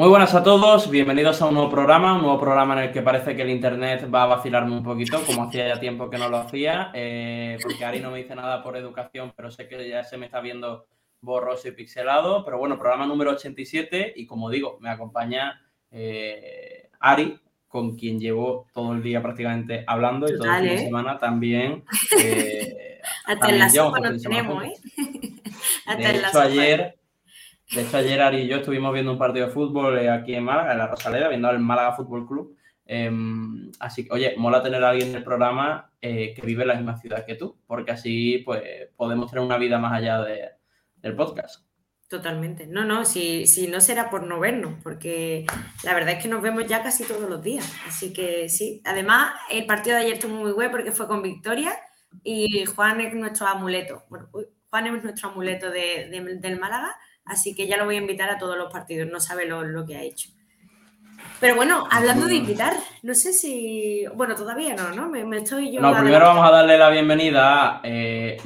Muy buenas a todos, bienvenidos a un nuevo programa, un nuevo programa en el que parece que el internet va a vacilarme un poquito, como hacía ya tiempo que no lo hacía, eh, porque Ari no me dice nada por educación, pero sé que ya se me está viendo borroso y pixelado, pero bueno, programa número 87 y como digo, me acompaña eh, Ari, con quien llevo todo el día prácticamente hablando y todo el fin de ¿eh? semana también. Eh, Hasta en la sopa nos tenemos, ¿eh? Hasta en la sopa. ayer de hecho, ayer Ari y yo estuvimos viendo un partido de fútbol eh, aquí en Málaga, en la Rosaleda, viendo al Málaga Fútbol Club. Em, así que, oye, mola tener a alguien en el programa eh, que vive en la misma ciudad que tú, porque así pues podemos tener una vida más allá del podcast. Totalmente. No, no, si, si no será por no vernos, porque la verdad es que nos vemos ya casi todos los días. Así que sí. Además, el partido de ayer estuvo muy bueno porque fue con victoria y Juan es nuestro amuleto. Bueno, Juan es nuestro amuleto del Málaga Así que ya lo voy a invitar a todos los partidos, no sabe lo, que ha hecho. Pero bueno, hablando de invitar, no sé si. Bueno, todavía no, ¿no? Me, estoy yo. No, primero vamos a darle la bienvenida a eh,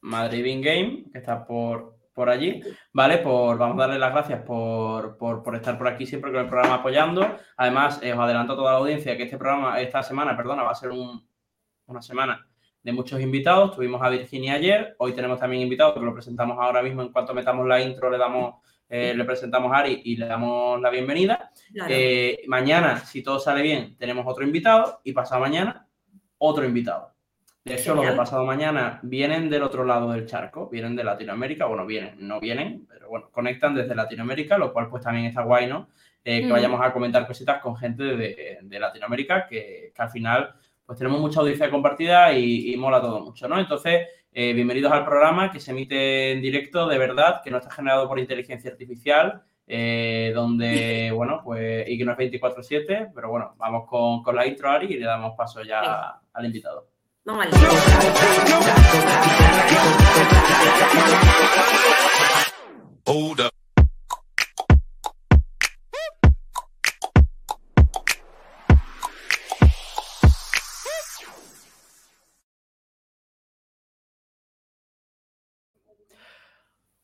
Madrid In Game, que está por, por allí, ¿vale? Por, vamos a darle las gracias por, estar por aquí siempre con el programa apoyando. Además, eh, os adelanto a toda la audiencia que este programa, esta semana, perdona, va a ser una semana de muchos invitados. Tuvimos a Virginia ayer, hoy tenemos también invitados que lo presentamos ahora mismo. En cuanto metamos la intro, le damos, eh, le presentamos a Ari y le damos la bienvenida. Eh, mañana, si todo sale bien, tenemos otro invitado y pasado mañana, otro invitado. De hecho, los de pasado mañana vienen del otro lado del charco, vienen de Latinoamérica, bueno, vienen, no vienen, pero bueno, conectan desde Latinoamérica, lo cual pues también está guay, ¿no? Eh, que vayamos a comentar cositas con gente de, Latinoamérica que, que, al final pues tenemos mucha audiencia compartida y, mola todo mucho, ¿no? Entonces, eh, bienvenidos al programa que se emite en directo, de verdad, que no está generado por inteligencia artificial, eh, donde, bueno, pues, y que no es 24-7, pero bueno, vamos con, la intro, Ari, y le damos paso ya al invitado. Vamos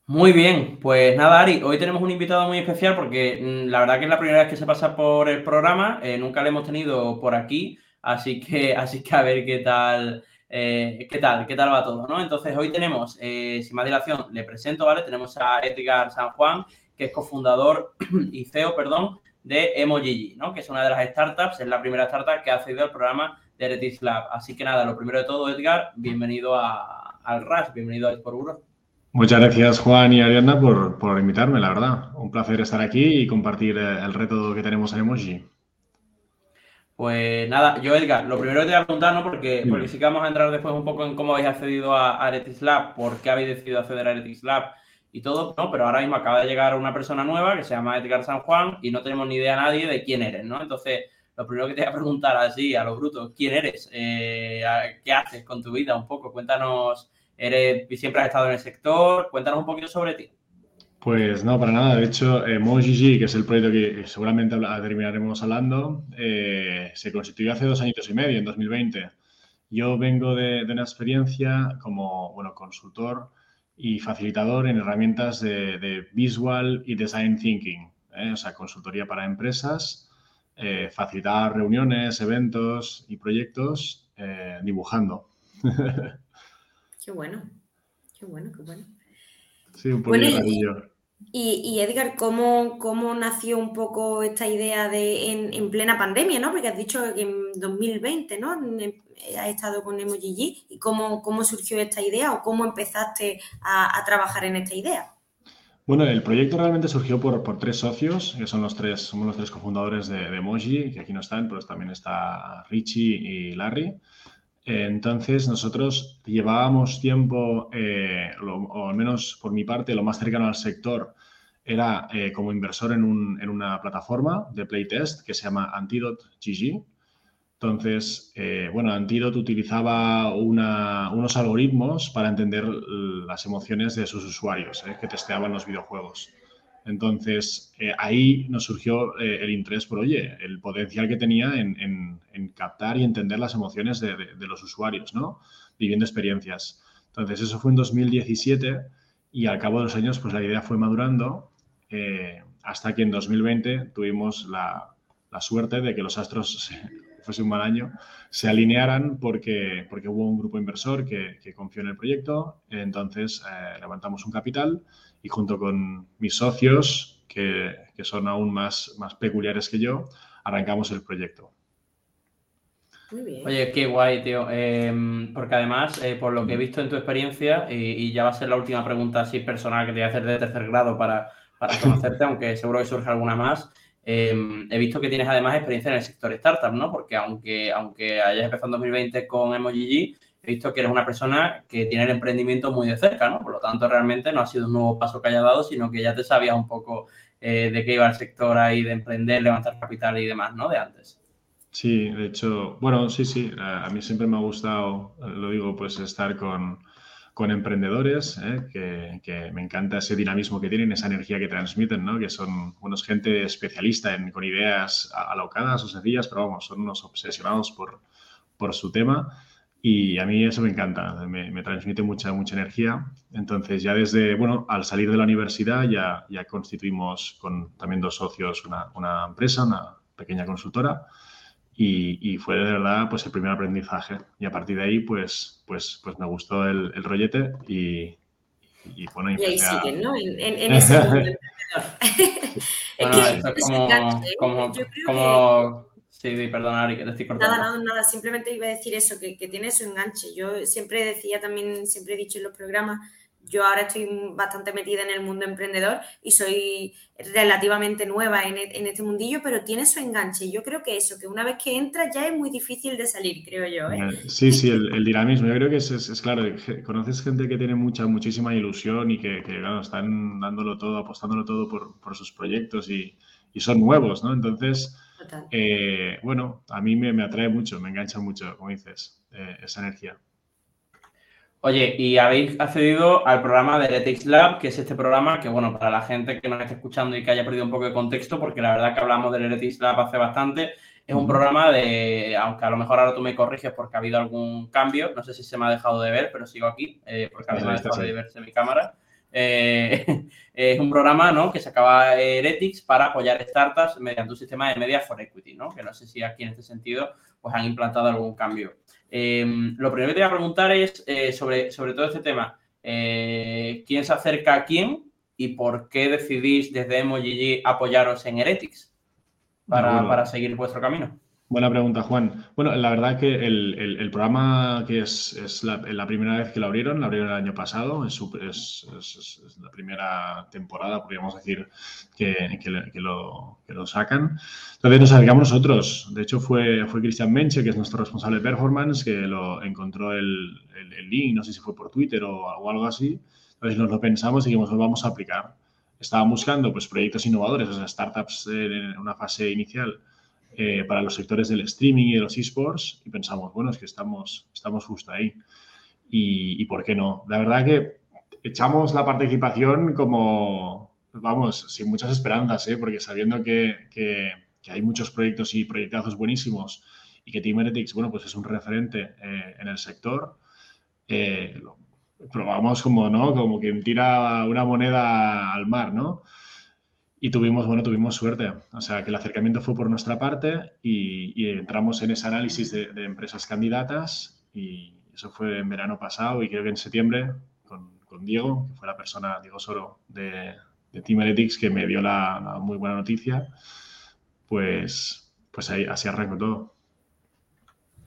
Muy bien, pues nada, Ari, hoy tenemos un invitado muy especial porque mm, la verdad que es la primera vez que se pasa por el programa, eh, nunca lo hemos tenido por aquí, así que, así que a ver qué tal, eh, qué tal, qué tal va todo, ¿no? Entonces hoy tenemos, eh, sin más dilación, le presento, ¿vale? Tenemos a Edgar San Juan, que es cofundador y CEO, perdón, de EmoGG, ¿no? Que es una de las startups, es la primera startup que ha accedido al programa de Eretis Lab. Así que nada, lo primero de todo, Edgar, bienvenido al RAS, bienvenido a Export Muchas gracias Juan y Ariadna por, invitarme, la verdad. Un placer estar aquí y compartir eh, el reto que tenemos en Emoji. Pues nada, yo Edgar, lo primero que te voy a preguntar, ¿no? Porque, porque sí que vamos a entrar después un poco en cómo habéis accedido a Aretis Lab, por qué habéis decidido acceder a Aretis Lab y todo, ¿no? Pero ahora mismo acaba de llegar una persona nueva que se llama Edgar San Juan y no tenemos ni idea nadie de quién eres, ¿no? Entonces, lo primero que te voy a preguntar así, a lo bruto, ¿quién eres? Eh, ¿Qué haces con tu vida un poco? Cuéntanos Eres, siempre has estado en el sector. Cuéntanos un poquito sobre ti. Pues no, para nada. De hecho, eh, que es el proyecto que seguramente terminaremos hablando, eh, se constituyó hace dos años y medio, en 2020. Yo vengo de, una experiencia como bueno, consultor y facilitador en herramientas de, visual y design thinking, ¿eh? o sea, consultoría para empresas, eh, facilitar reuniones, eventos y proyectos dibujando. Qué bueno, qué bueno, qué bueno. Sí, un poco bueno, y, y, Edgar, ¿cómo, ¿cómo, nació un poco esta idea de en, plena pandemia, ¿no? Porque has dicho que en 2020, ¿no? Has estado con Emoji ¿Y cómo, cómo surgió esta idea o cómo empezaste a, trabajar en esta idea? Bueno, el proyecto realmente surgió por, por, tres socios, que son los tres, somos los tres cofundadores de, de Emoji, que aquí no están, pero también está Richie y Larry. Entonces, nosotros llevábamos tiempo, eh, o al menos por mi parte, lo más cercano al sector era eh, como inversor en, una plataforma de playtest que se llama Antidote GG. Entonces, eh, bueno, Antidote utilizaba unos algoritmos para entender las emociones de sus usuarios que testeaban los videojuegos. Entonces, eh, ahí nos surgió eh, el interés por, oye, el potencial que tenía en, captar y entender las emociones de, los usuarios, ¿no? Viviendo experiencias. Entonces, eso fue en 2017 y al cabo de los años, pues la idea fue madurando eh, hasta que en 2020 tuvimos la, suerte de que los astros, fuese un mal año, se alinearan porque, porque hubo un grupo inversor que, que confió en el proyecto. Entonces, levantamos un capital y junto con mis socios, que, son aún más, más peculiares que yo, arrancamos el proyecto. Muy bien. Oye, qué guay, tío. Em, porque además, eh, por lo que he visto en tu experiencia, y, ya va a ser la última pregunta así personal que te voy a hacer de tercer grado para, para conocerte, aunque seguro que surge alguna más. Em, he visto que tienes además experiencia en el sector startup, ¿no? Porque aunque, aunque hayas empezado en 2020 con Emoji he visto que eres una persona que tiene el emprendimiento muy de cerca, ¿no? Por lo tanto, realmente no ha sido un nuevo paso que haya dado, sino que ya te sabías un poco eh, de qué iba el sector ahí, de emprender, levantar capital y demás, ¿no? De antes. Sí, de hecho, bueno, sí, sí, a, mí siempre me ha gustado, lo digo, pues estar con, emprendedores, ¿eh? que, me encanta ese dinamismo que tienen, esa energía que transmiten, ¿no? que son unos gente especialista en, con ideas alocadas o sencillas, pero vamos, son unos obsesionados por, por su tema. Y a mí eso me encanta, me, transmite mucha, mucha energía. Entonces ya desde, bueno, al salir de la universidad ya, ya constituimos con también dos socios una, una empresa, una pequeña consultora. Y, y, fue de verdad pues el primer aprendizaje. Y a partir de ahí pues, pues, pues me gustó el, el rollete y, y, bueno, y ahí siguen, ¿no? En, en, ese mundo es que como, como, como, Sí, sí, perdona, Ari, que te estoy cortando. Nada, nada, nada, simplemente iba a decir eso, que, que tiene su enganche. Yo siempre decía también, siempre he dicho en los programas, yo ahora estoy bastante metida en el mundo emprendedor y soy relativamente nueva en, e, en, este mundillo, pero tiene su enganche. Yo creo que eso, que una vez que entras ya es muy difícil de salir, creo yo. ¿eh? Eh, sí, sí, el, el, dinamismo. Yo creo que es, es, claro, conoces gente que tiene mucha, muchísima ilusión y que, que claro, están dándolo todo, apostándolo todo por, por sus proyectos y, y son nuevos, ¿no? Entonces eh, bueno, a mí me, atrae mucho, me engancha mucho, como dices, eh, esa energía. Oye, y habéis accedido al programa de Heretics Lab, que es este programa que, bueno, para la gente que nos esté escuchando y que haya perdido un poco de contexto, porque la verdad que hablamos del Heretics Lab hace bastante, es un programa de, aunque a lo mejor ahora tú me corriges porque ha habido algún cambio, no sé si se me ha dejado de ver, pero sigo aquí, eh, porque a mí me ha dejado de verse mi cámara. Eh, es un programa ¿no? que se acaba Heretics para apoyar startups mediante un sistema de media for equity, ¿no? que no sé si aquí en este sentido pues, han implantado algún cambio. Eh, lo primero que te voy a preguntar es eh, sobre, sobre todo este tema. ¿Quién se acerca a quién y por qué decidís desde Emoji apoyaros en Heretics para, para seguir vuestro camino? Buena pregunta, Juan. Bueno, la verdad que el, programa que es, la, primera vez que lo abrieron, lo abrieron el año pasado, es, es, la primera temporada, podríamos decir, que, lo, lo, sacan. Entonces nos acercamos nosotros. De hecho, fue, fue Cristian Menche, que es nuestro responsable de performance, que lo encontró el, link, no sé si fue por Twitter o, algo así. Entonces nos lo pensamos y dijimos, lo vamos a aplicar. Estaban buscando pues, proyectos innovadores, o sea, startups en una fase inicial eh, para los sectores del streaming y de los esports y pensamos, bueno, es que estamos, estamos justo ahí. Y, por qué no? La verdad que echamos la participación como, vamos, sin muchas esperanzas, ¿eh? porque sabiendo que, que, hay muchos proyectos y proyectazos buenísimos y que Team bueno, pues es un referente eh, en el sector, lo probamos como, ¿no? Como quien tira una moneda al mar, ¿no? Y tuvimos, bueno, tuvimos suerte. O sea, que el acercamiento fue por nuestra parte y, entramos en ese análisis de, empresas candidatas y eso fue en verano pasado y creo que en septiembre con, con Diego, que fue la persona, Diego Soro, de, de Team Analytics, que me dio la, muy buena noticia, pues, pues ahí, así arrancó todo.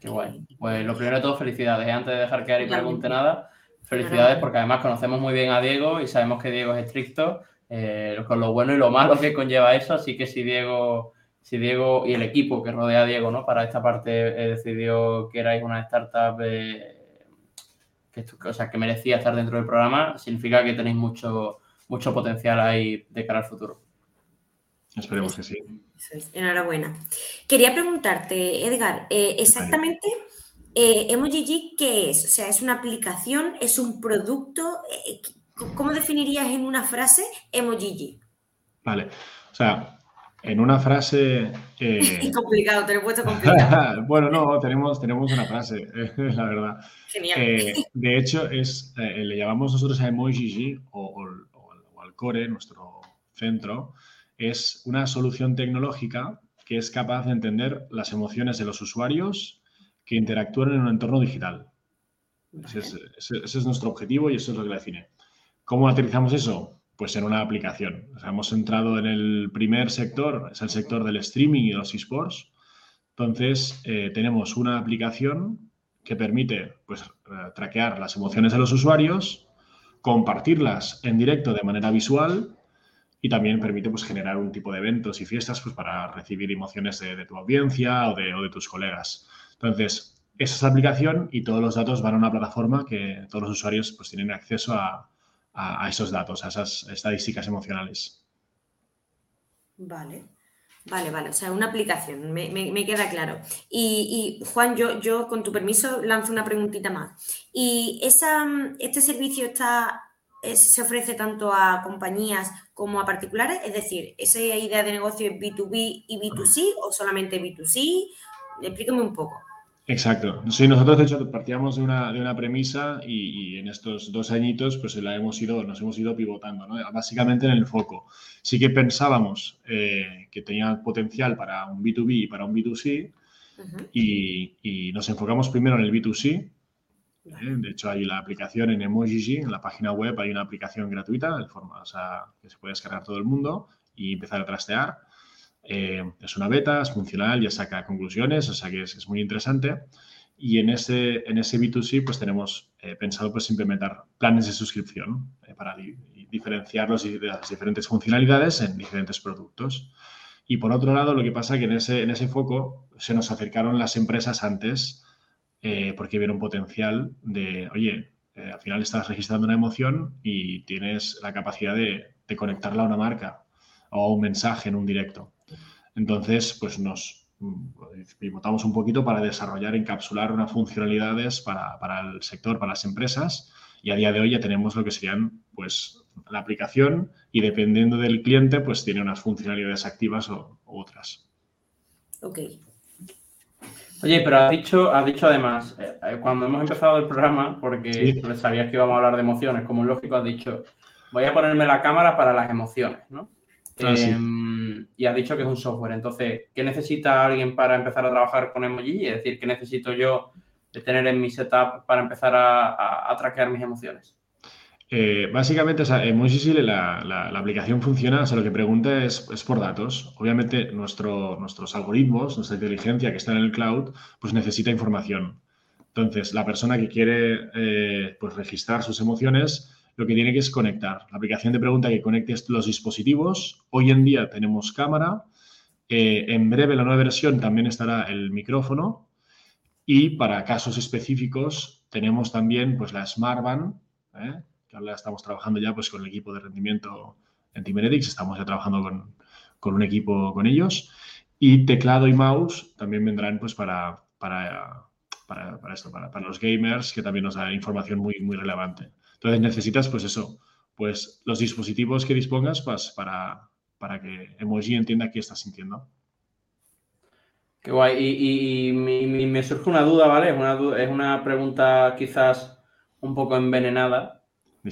Qué guay. Pues lo primero de todo, felicidades. Antes de dejar que Ari pregunte nada, felicidades porque además conocemos muy bien a Diego y sabemos que Diego es estricto eh, con lo bueno y lo malo que conlleva eso. Así que si Diego si Diego y el equipo que rodea a Diego, ¿no? Para esta parte decidió que erais una startup que, o sea, que merecía estar dentro del programa, significa que tenéis mucho, mucho potencial ahí de cara al futuro. Esperemos que sí. Enhorabuena. Quería preguntarte, Edgar, eh, exactamente eh, EmojiG, ¿qué es? O sea, ¿es una aplicación? ¿Es un producto? Eh, ¿Cómo definirías en una frase EmojiG? Vale, o sea, en una frase... Eh... complicado, te lo he puesto complicado. bueno, no, tenemos, tenemos una frase, la verdad. Genial. Eh, de hecho, es, le llamamos nosotros a EmojiG o, o al Core, nuestro centro, es una solución tecnológica que es capaz de entender las emociones de los usuarios que interactúan en un entorno digital. Ese, es, nuestro objetivo y eso es lo que la define. ¿Cómo aterrizamos eso? Pues en una aplicación. hemos entrado en el primer sector, es el sector del streaming y los esports. Entonces, eh, tenemos una aplicación que permite pues, eh, traquear las emociones de los usuarios, compartirlas en directo de manera visual y también permite pues, generar un tipo de eventos y fiestas pues, para recibir emociones de, tu audiencia o de, tus colegas. Entonces, esa es la aplicación y todos los datos van a una plataforma que todos los usuarios pues, tienen acceso a, esos datos, a esas estadísticas emocionales. Vale. Vale, vale, o sea, una aplicación, me, queda claro. Y, Juan, yo, yo con tu permiso lanzo una preguntita más. ¿Y esa, este servicio está se ofrece tanto a compañías como a particulares? Es decir, ¿esa idea de negocio es B2B y B2C o solamente B2C? Explíqueme un poco. Exacto. Sí, nosotros de hecho partíamos de una, de una premisa y, en estos dos añitos pues la hemos ido, nos hemos ido pivotando, ¿no? básicamente en el foco. Sí que pensábamos eh, que tenía potencial para un B2B y para un B2C y, y, nos enfocamos primero en el B2C ¿eh? De hecho, hay la aplicación en Emojiji, en la página web hay una aplicación gratuita, de forma, o sea, que se puede descargar todo el mundo y empezar a trastear. Eh, es una beta, es funcional, ya saca conclusiones, o sea que es, muy interesante. Y en ese, en ese B2C, pues tenemos eh, pensado pues implementar planes de suscripción para diferenciarlos y las diferentes funcionalidades en diferentes productos. Y por otro lado, lo que pasa es que en ese, en ese foco se nos acercaron las empresas antes eh, porque vieron potencial de, oye, eh, al final estás registrando una emoción y tienes la capacidad de, conectarla a una marca o a un mensaje en un directo. Entonces, pues nos pivotamos un poquito para desarrollar, encapsular unas funcionalidades para, el sector, para las empresas y a día de hoy ya tenemos lo que serían, pues, la aplicación y dependiendo del cliente, pues tiene unas funcionalidades activas o, u otras. Ok, Oye, pero has dicho, has dicho además, eh, eh, cuando hemos empezado el programa, porque sabías que íbamos a hablar de emociones, como lógico, has dicho, voy a ponerme la cámara para las emociones, ¿no? Ah, em, y has dicho que es un software. Entonces, ¿qué necesita alguien para empezar a trabajar con Emoji? Es decir, ¿qué necesito yo de tener en mi setup para empezar a, a traquear mis emociones? Eh, básicamente, o sea, la, aplicación funciona, o sea, lo que pregunta es, por datos. Obviamente, nuestros algoritmos, nuestra inteligencia que está en el cloud, pues necesita información. Entonces, la persona que quiere eh, pues registrar sus emociones, lo que tiene que es conectar. La aplicación te pregunta que conectes los dispositivos. Hoy en día tenemos cámara. Eh, en breve, la nueva versión también estará el micrófono. Y para casos específicos, tenemos también pues, la Smart Band, ahora estamos trabajando ya pues, con el equipo de rendimiento en Timeretics, estamos ya trabajando con, un equipo con ellos. Y teclado y mouse también vendrán pues, para, para, para, esto, para, los gamers, que también nos da información muy, muy relevante. Entonces necesitas, pues eso, pues los dispositivos que dispongas pues, para, para que Emoji entienda qué estás sintiendo. Qué guay. Y, me surge una duda, ¿vale? Es una, es una pregunta quizás un poco envenenada,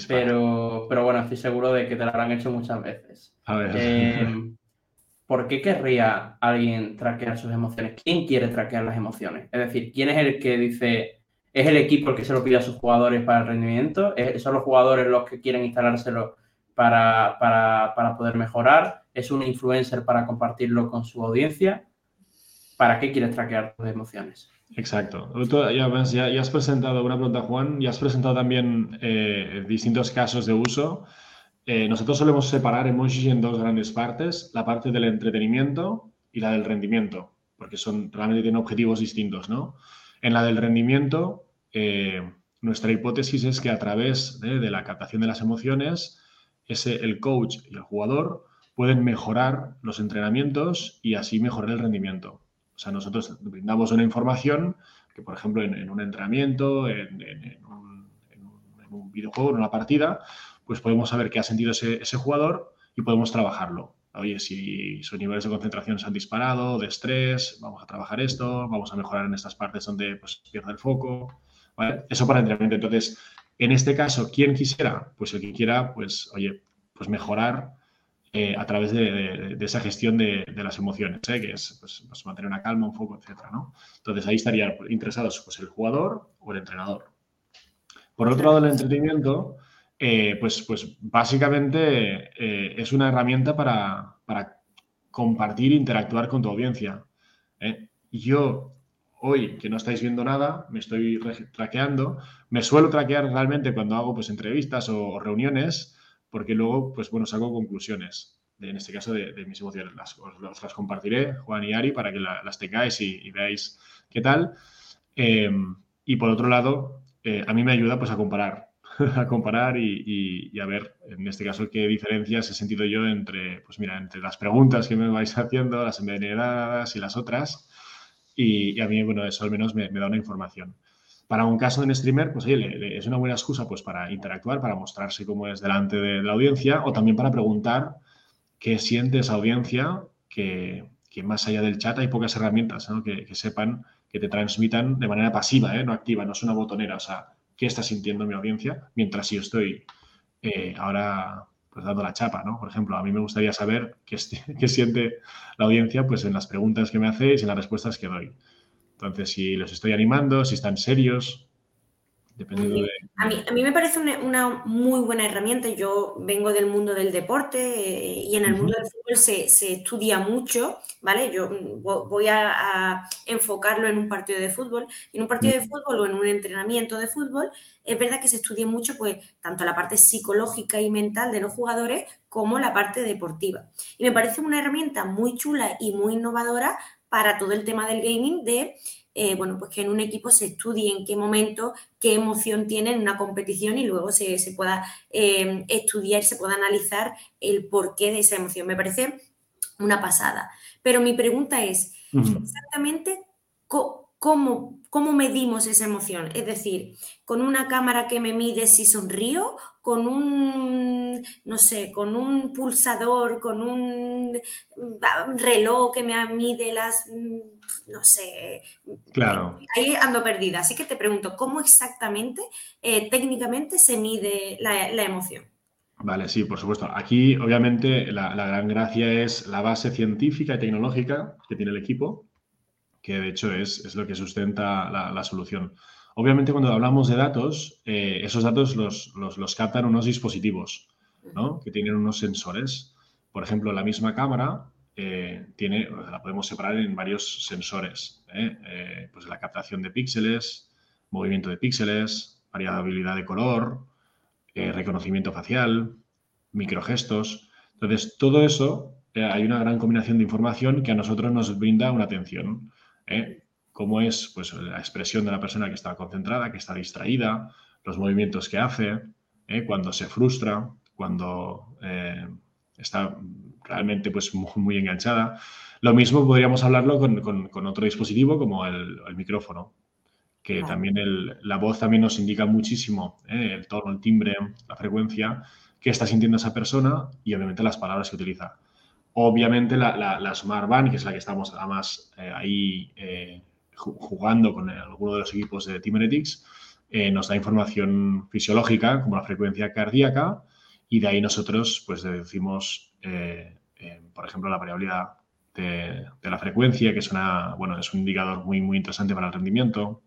pero, pero bueno, estoy seguro de que te lo habrán hecho muchas veces. A ver. Eh, ¿Por qué querría alguien traquear sus emociones? ¿Quién quiere traquear las emociones? Es decir, ¿quién es el que dice, es el equipo el que se lo pide a sus jugadores para el rendimiento? ¿Son los jugadores los que quieren instalárselo para, para, para poder mejorar? ¿Es un influencer para compartirlo con su audiencia? ¿Para qué quieres traquear tus emociones? Exacto. ya, has presentado una pregunta, Juan, y has presentado también eh, distintos casos de uso. Eh, nosotros solemos separar Emoji en dos grandes partes, la parte del entretenimiento y la del rendimiento, porque son realmente tienen objetivos distintos, ¿no? En la del rendimiento, eh, nuestra hipótesis es que a través de, la captación de las emociones, el coach y el jugador pueden mejorar los entrenamientos y así mejorar el rendimiento. O sea, nosotros brindamos una información que, por ejemplo, en, un entrenamiento, en, un, videojuego, en una partida, pues podemos saber qué ha sentido ese, jugador y podemos trabajarlo. Oye, si sus niveles de concentración se han disparado, de estrés, vamos a trabajar esto, vamos a mejorar en estas partes donde pues, pierde el foco. Eso para entrenamiento. Entonces, en este caso, ¿quién quisiera? Pues el que quiera, pues, oye, pues mejorar eh, a través de, esa gestión de, las emociones, ¿eh? que es pues, pues, mantener una calma, un foco, etcétera, ¿no? Entonces, ahí estarían interesados pues, el jugador o el entrenador. Por otro lado, el entretenimiento, eh, pues, pues básicamente es una herramienta para, para compartir interactuar con tu audiencia. Yo hoy que no estáis viendo nada, me estoy traqueando. Me suelo traquear realmente cuando hago pues, entrevistas o, reuniones, porque luego, pues bueno, saco conclusiones, en este caso de, mis emociones. Las, os, las compartiré, Juan y Ari, para que las tengáis y, veáis qué tal. Em, y por otro lado, eh, a mí me ayuda pues a comparar, a comparar y, a ver, en este caso, qué diferencias he sentido yo entre, pues mira, entre las preguntas que me vais haciendo, las envenenadas y las otras y, a mí, bueno, eso al menos me, da una información. Para un caso en streamer, pues oye, es una buena excusa pues para interactuar, para mostrarse cómo es delante de la audiencia o también para preguntar qué siente esa audiencia que, que más allá del chat hay pocas herramientas que, que, sepan, que te transmitan de manera pasiva, ¿eh? no activa, no es una botonera, o sea, qué está sintiendo mi audiencia mientras yo estoy eh, ahora pues dando la chapa, ¿no? Por ejemplo, a mí me gustaría saber qué, siente la audiencia pues en las preguntas que me hacéis y en las respuestas que doy. Entonces, si los estoy animando, si están serios, dependiendo de... A mí, a mí me parece una, muy buena herramienta. Yo vengo del mundo del deporte eh, y en el mundo del fútbol se, estudia mucho, ¿vale? Yo voy a, enfocarlo en un partido de fútbol. En un partido de fútbol o en un entrenamiento de fútbol, es verdad que se estudia mucho, pues, tanto la parte psicológica y mental de los jugadores como la parte deportiva. Y me parece una herramienta muy chula y muy innovadora para todo el tema del gaming de eh, bueno, pues que en un equipo se estudie en qué momento, qué emoción tiene en una competición y luego se, pueda eh, estudiar, se pueda analizar el porqué de esa emoción. Me parece una pasada. Pero mi pregunta es, exactamente cómo, cómo medimos esa emoción. Es decir, con una cámara que me mide si sonrío, con un, no sé, con un pulsador, con un reloj que me mide las, no sé. Claro. Ahí ando perdida. Así que te pregunto, ¿cómo exactamente, eh, técnicamente, se mide la, emoción? Vale, sí, por supuesto. Aquí, obviamente, la, gran gracia es la base científica y tecnológica que tiene el equipo, que de hecho es, lo que sustenta la, solución. Obviamente, cuando hablamos de datos, eh, esos datos los, los, captan unos dispositivos, ¿no? Que tienen unos sensores. Por ejemplo, la misma cámara eh, tiene, la podemos separar en varios sensores. ¿eh? pues la captación de píxeles, movimiento de píxeles, variabilidad de color, reconocimiento facial, microgestos. Entonces, todo eso, hay una gran combinación de información que a nosotros nos brinda una atención. ¿Eh? Cómo es pues, la expresión de la persona que está concentrada, que está distraída, los movimientos que hace, ¿eh? cuando se frustra, cuando eh, está realmente pues, muy, enganchada. Lo mismo podríamos hablarlo con, otro dispositivo como el, micrófono, que también la voz también nos indica muchísimo el tono, el timbre, la frecuencia que está sintiendo esa persona y obviamente las palabras que utiliza. Obviamente la, Smart Band, que es la que estamos además eh, ahí eh, jugando con alguno de los equipos de eh, nos da información fisiológica como la frecuencia cardíaca y de ahí nosotros pues decimos, por ejemplo, la variabilidad de, la frecuencia, que es, una, bueno, es un indicador muy, muy interesante para el rendimiento.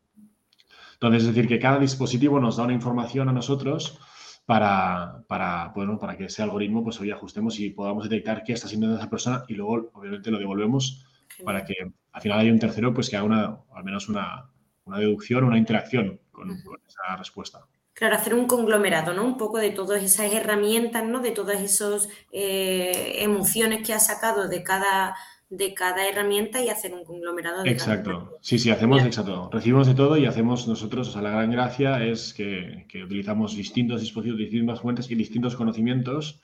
Entonces, es decir, que cada dispositivo nos da una información a nosotros para, para, bueno, para que ese algoritmo pues hoy ajustemos y podamos detectar qué está sintiendo esa persona y luego obviamente lo devolvemos para que al final haya un tercero pues que haga una, al menos una, una deducción, una interacción con, esa respuesta. Claro, hacer un conglomerado, ¿no? Un poco de todas esas herramientas, ¿no? De todas esas eh, emociones que ha sacado de cada, de cada herramienta y hacer un conglomerado de Exacto. Sí, sí, hacemos exacto. Recibimos de todo y hacemos nosotros, o sea, la gran gracia es que, utilizamos distintos dispositivos, distintas fuentes y distintos conocimientos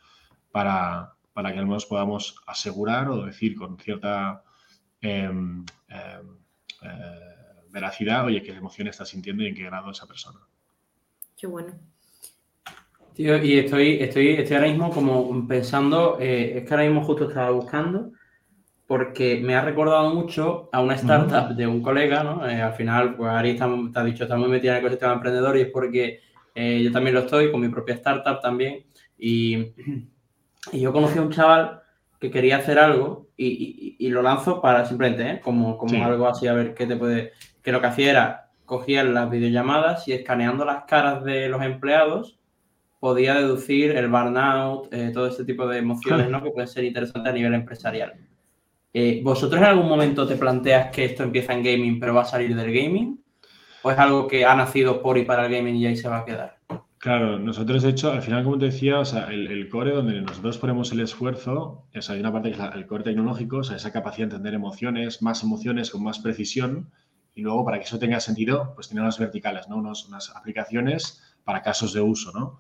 para, para que al menos podamos asegurar o decir con cierta em, em, eh, veracidad, oye, qué emoción está sintiendo y en qué grado esa persona. Qué bueno. Tío, y estoy, estoy, estoy ahora mismo como pensando, eh, es que ahora mismo justo estaba buscando, porque me ha recordado mucho a una startup de un colega, ¿no? Eh, al final, pues Ari está, te ha dicho, está muy metida en el ecosistema emprendedor y es porque eh, yo también lo estoy con mi propia startup también. Y, y yo conocí a un chaval que quería hacer algo y, y, lo lanzo para simplemente, como, como algo así, a ver qué te puede... Que lo que hacía era, cogía las videollamadas y escaneando las caras de los empleados, podía deducir el burnout, eh, todo este tipo de emociones ¿no? que pueden ser interesantes a nivel empresarial. Eh, ¿Vosotros en algún momento te planteas que esto empieza en gaming pero va a salir del gaming? ¿O es algo que ha nacido por y para el gaming y ahí se va a quedar? Claro, nosotros de hecho, al final, como te decía, sea, el, core donde nosotros ponemos el esfuerzo, o sea, hay una parte que es el core tecnológico, o sea, esa capacidad de entender emociones, más emociones con más precisión, y luego para que eso tenga sentido, pues tiene unas verticales, ¿no? unas aplicaciones para casos de uso, ¿no?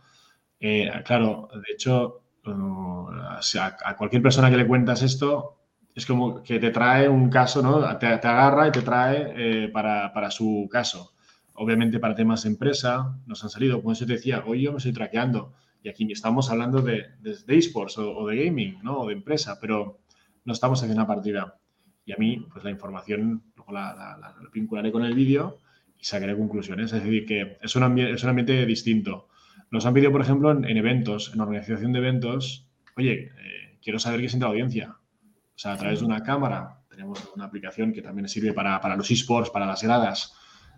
Eh, claro, de hecho, a, cualquier persona que le cuentas esto, es como que te trae un caso, ¿no? Te, agarra y te trae eh, para, su caso. Obviamente para temas de empresa nos han salido, como yo te decía, hoy yo me estoy traqueando y aquí estamos hablando de, de, esports o, de gaming, ¿no? O de empresa, pero no estamos haciendo una partida. Y a mí, pues la información, luego la, vincularé con el vídeo y sacaré conclusiones. Es decir, que es un, es un ambiente distinto. Nos han pedido, por ejemplo, en, eventos, en organización de eventos, oye, eh, quiero saber qué siente la audiencia. Sea, a través de una cámara, tenemos una aplicación que también sirve para, para los esports, para las gradas,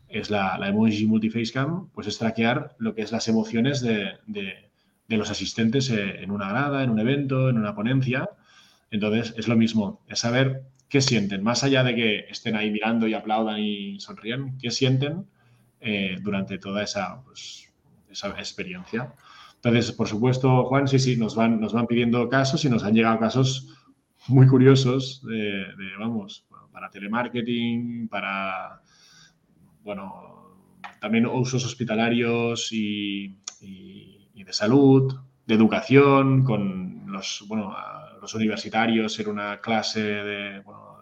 es la, la, Emoji Multiface Cam, pues es traquear lo que es las emociones de, de, los asistentes en una grada, en un evento, en una ponencia. Entonces, es lo mismo, es saber qué sienten, más allá de que estén ahí mirando y aplaudan y sonríen, qué sienten eh, durante toda esa, pues, esa experiencia. Entonces, por supuesto, Juan, sí, sí, nos van, nos van pidiendo casos y nos han llegado casos muy curiosos de, vamos, para telemarketing, para, bueno, también usos hospitalarios y, de salud, de educación, con los, bueno, los universitarios en una clase de, bueno,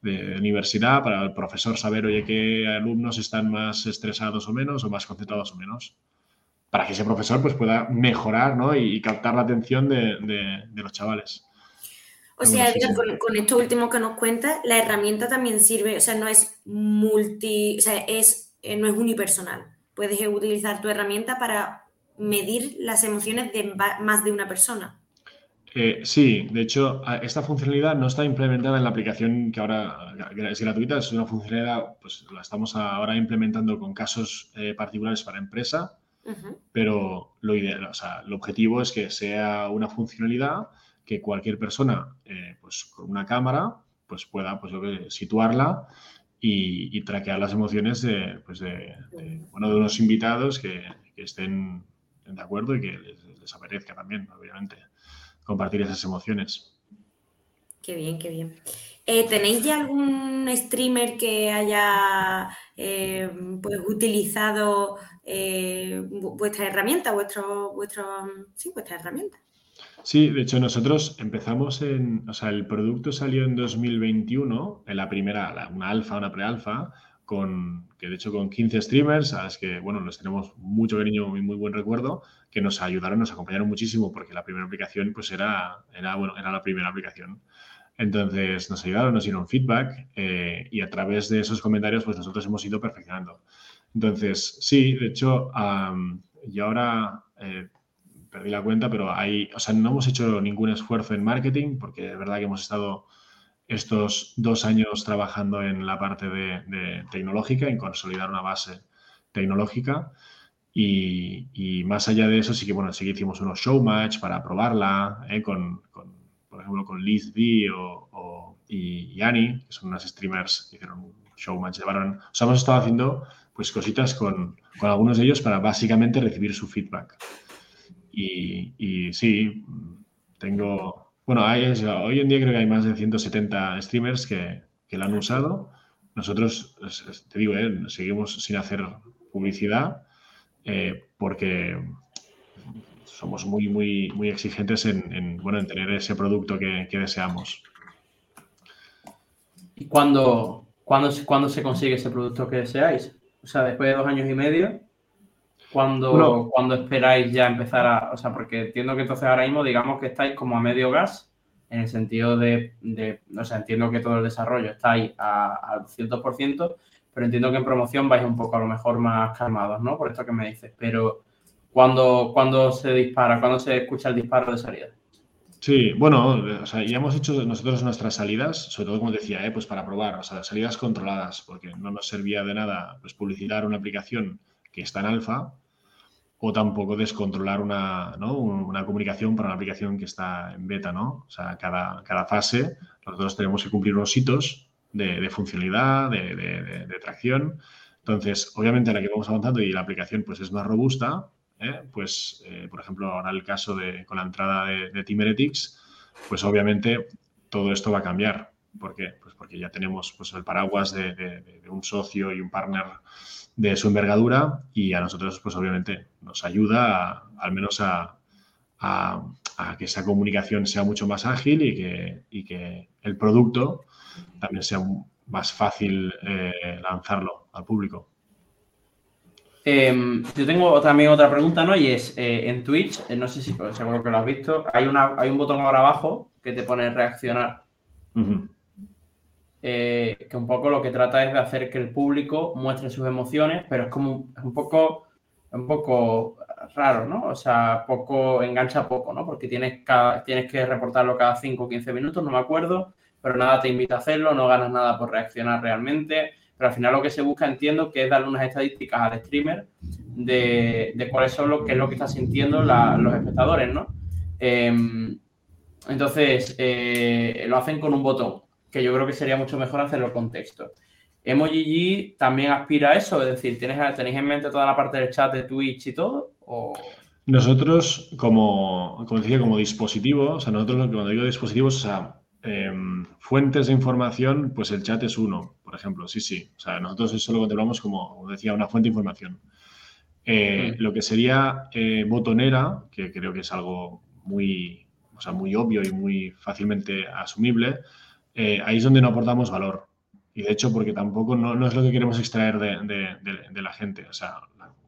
de, universidad para el profesor saber, oye, qué alumnos están más estresados o menos o más concentrados o menos para que ese profesor pues, pueda mejorar ¿no? y, captar la atención de, los chavales. O sea, con, esto último que nos cuentas, la herramienta también sirve, o sea, no es multi, o sea, es, eh, no es unipersonal. Puedes utilizar tu herramienta para medir las emociones de más de una persona. Eh, sí, de hecho, esta funcionalidad no está implementada en la aplicación que ahora es gratuita, es una funcionalidad, pues la estamos ahora implementando con casos eh, particulares para empresa pero lo ideal, o sea, el objetivo es que sea una funcionalidad que cualquier persona, eh, pues con una cámara, pues pueda, pues situarla y, traquear las emociones de, pues de, bueno, de unos invitados que, estén de acuerdo y que les, aparezca también, obviamente, compartir esas emociones. Qué bien, qué bien. Eh, ¿Tenéis ya algún streamer que haya eh, pues, utilizado vuestra herramienta, vuestro, vuestro, sí, vuestra herramienta. Sí, de hecho nosotros empezamos en, o sea, el producto salió en 2021, en la primera, una alfa, una prealfa, con, que de hecho con 15 streamers, a los que, bueno, les tenemos mucho cariño y muy buen recuerdo, que nos ayudaron, nos acompañaron muchísimo, porque la primera aplicación, pues era, era, bueno, era la primera aplicación. Entonces nos ayudaron, nos dieron feedback eh, y a través de esos comentarios, pues nosotros hemos ido perfeccionando. Entonces, sí, de hecho, yo ahora eh, perdí la cuenta, pero hay, o sea, no hemos hecho ningún esfuerzo en marketing porque de verdad que hemos estado estos dos años trabajando en la parte de, tecnológica, en consolidar una base tecnológica. Y, más allá de eso, sí que, bueno, sí que hicimos unos show match para probarla, eh, con, por ejemplo, con Liz V o, y, Annie, que son unas streamers que hicieron un show match de varón. O sea, hemos estado haciendo pues cositas con, algunos de ellos para básicamente recibir su feedback. Y, sí, tengo, Bueno, hoy en día creo que hay más de 170 streamers que, que la han usado. Nosotros, te digo, eh, seguimos sin hacer publicidad eh, porque somos muy, muy, muy exigentes en, bueno, en tener ese producto que, deseamos. ¿Y cuándo, cuándo, se consigue ese producto que deseáis? O sea, después de dos años y medio, ¿cuándo, esperáis ya empezar a...? O sea, porque entiendo que entonces ahora mismo digamos que estáis como a medio gas en el sentido de, de o sea, entiendo que todo el desarrollo está ahí al 100%, pero entiendo que en promoción vais un poco a lo mejor más calmados, ¿no? Por esto que me dices, pero ¿cuándo, cuando se dispara, cuando se escucha el disparo de salida? Sí, bueno, o sea, ya hemos hecho nosotros nuestras salidas, sobre todo como decía, ¿eh? pues para probar, o sea, salidas controladas, porque no nos servía de nada pues publicitar una aplicación que está en alfa o tampoco descontrolar una, una comunicación para una aplicación que está en beta, ¿no? O sea, cada, cada fase nosotros tenemos que cumplir unos hitos de, funcionalidad, de, tracción. Entonces, obviamente, a la que vamos avanzando y la aplicación pues, es más robusta, ¿eh? pues, eh, por ejemplo, ahora el caso de con la entrada de, de Teameretics, pues obviamente todo esto va a cambiar. ¿Por qué? Pues porque ya tenemos pues, el paraguas de, un socio y un partner de su envergadura y a nosotros, pues obviamente, nos ayuda al menos a, que esa comunicación sea mucho más ágil y que, que el producto también sea más fácil eh, lanzarlo al público. Em, yo tengo también otra pregunta, ¿no? Y es, eh, en Twitch, eh, no sé si seguro que lo has visto, hay, una, hay un botón ahora abajo que te pone reaccionar. Eh, que un poco lo que trata es de hacer que el público muestre sus emociones, pero es como un poco, un poco raro, ¿no? O sea, poco, engancha poco, ¿no? Porque tienes, que reportarlo cada 5 o 15 minutos, no me acuerdo, pero nada te invita a hacerlo, no ganas nada por reaccionar realmente, pero al final lo que se busca, entiendo, que es darle unas estadísticas al streamer de, de cuáles son lo que es lo que están sintiendo los espectadores, ¿no? Em, entonces, eh, lo hacen con un botón que yo creo que sería mucho mejor hacerlo con texto. ¿Emoji también aspira a eso? Es decir, ¿tenéis, ¿tenéis en mente toda la parte del chat de Twitch y todo? Nosotros, como, como decía, como dispositivo, o sea, nosotros cuando digo dispositivos, o sea, em, fuentes de información, pues el chat es uno, por ejemplo, sí, sí. O sea, nosotros eso lo controlamos como, como decía, una fuente de información. Eh. Lo que sería eh, botonera, que creo que es algo muy, o sea, muy obvio y muy fácilmente asumible, eh, ahí es donde no aportamos valor. Y de hecho, porque tampoco no, es lo que queremos extraer de, la gente. O sea,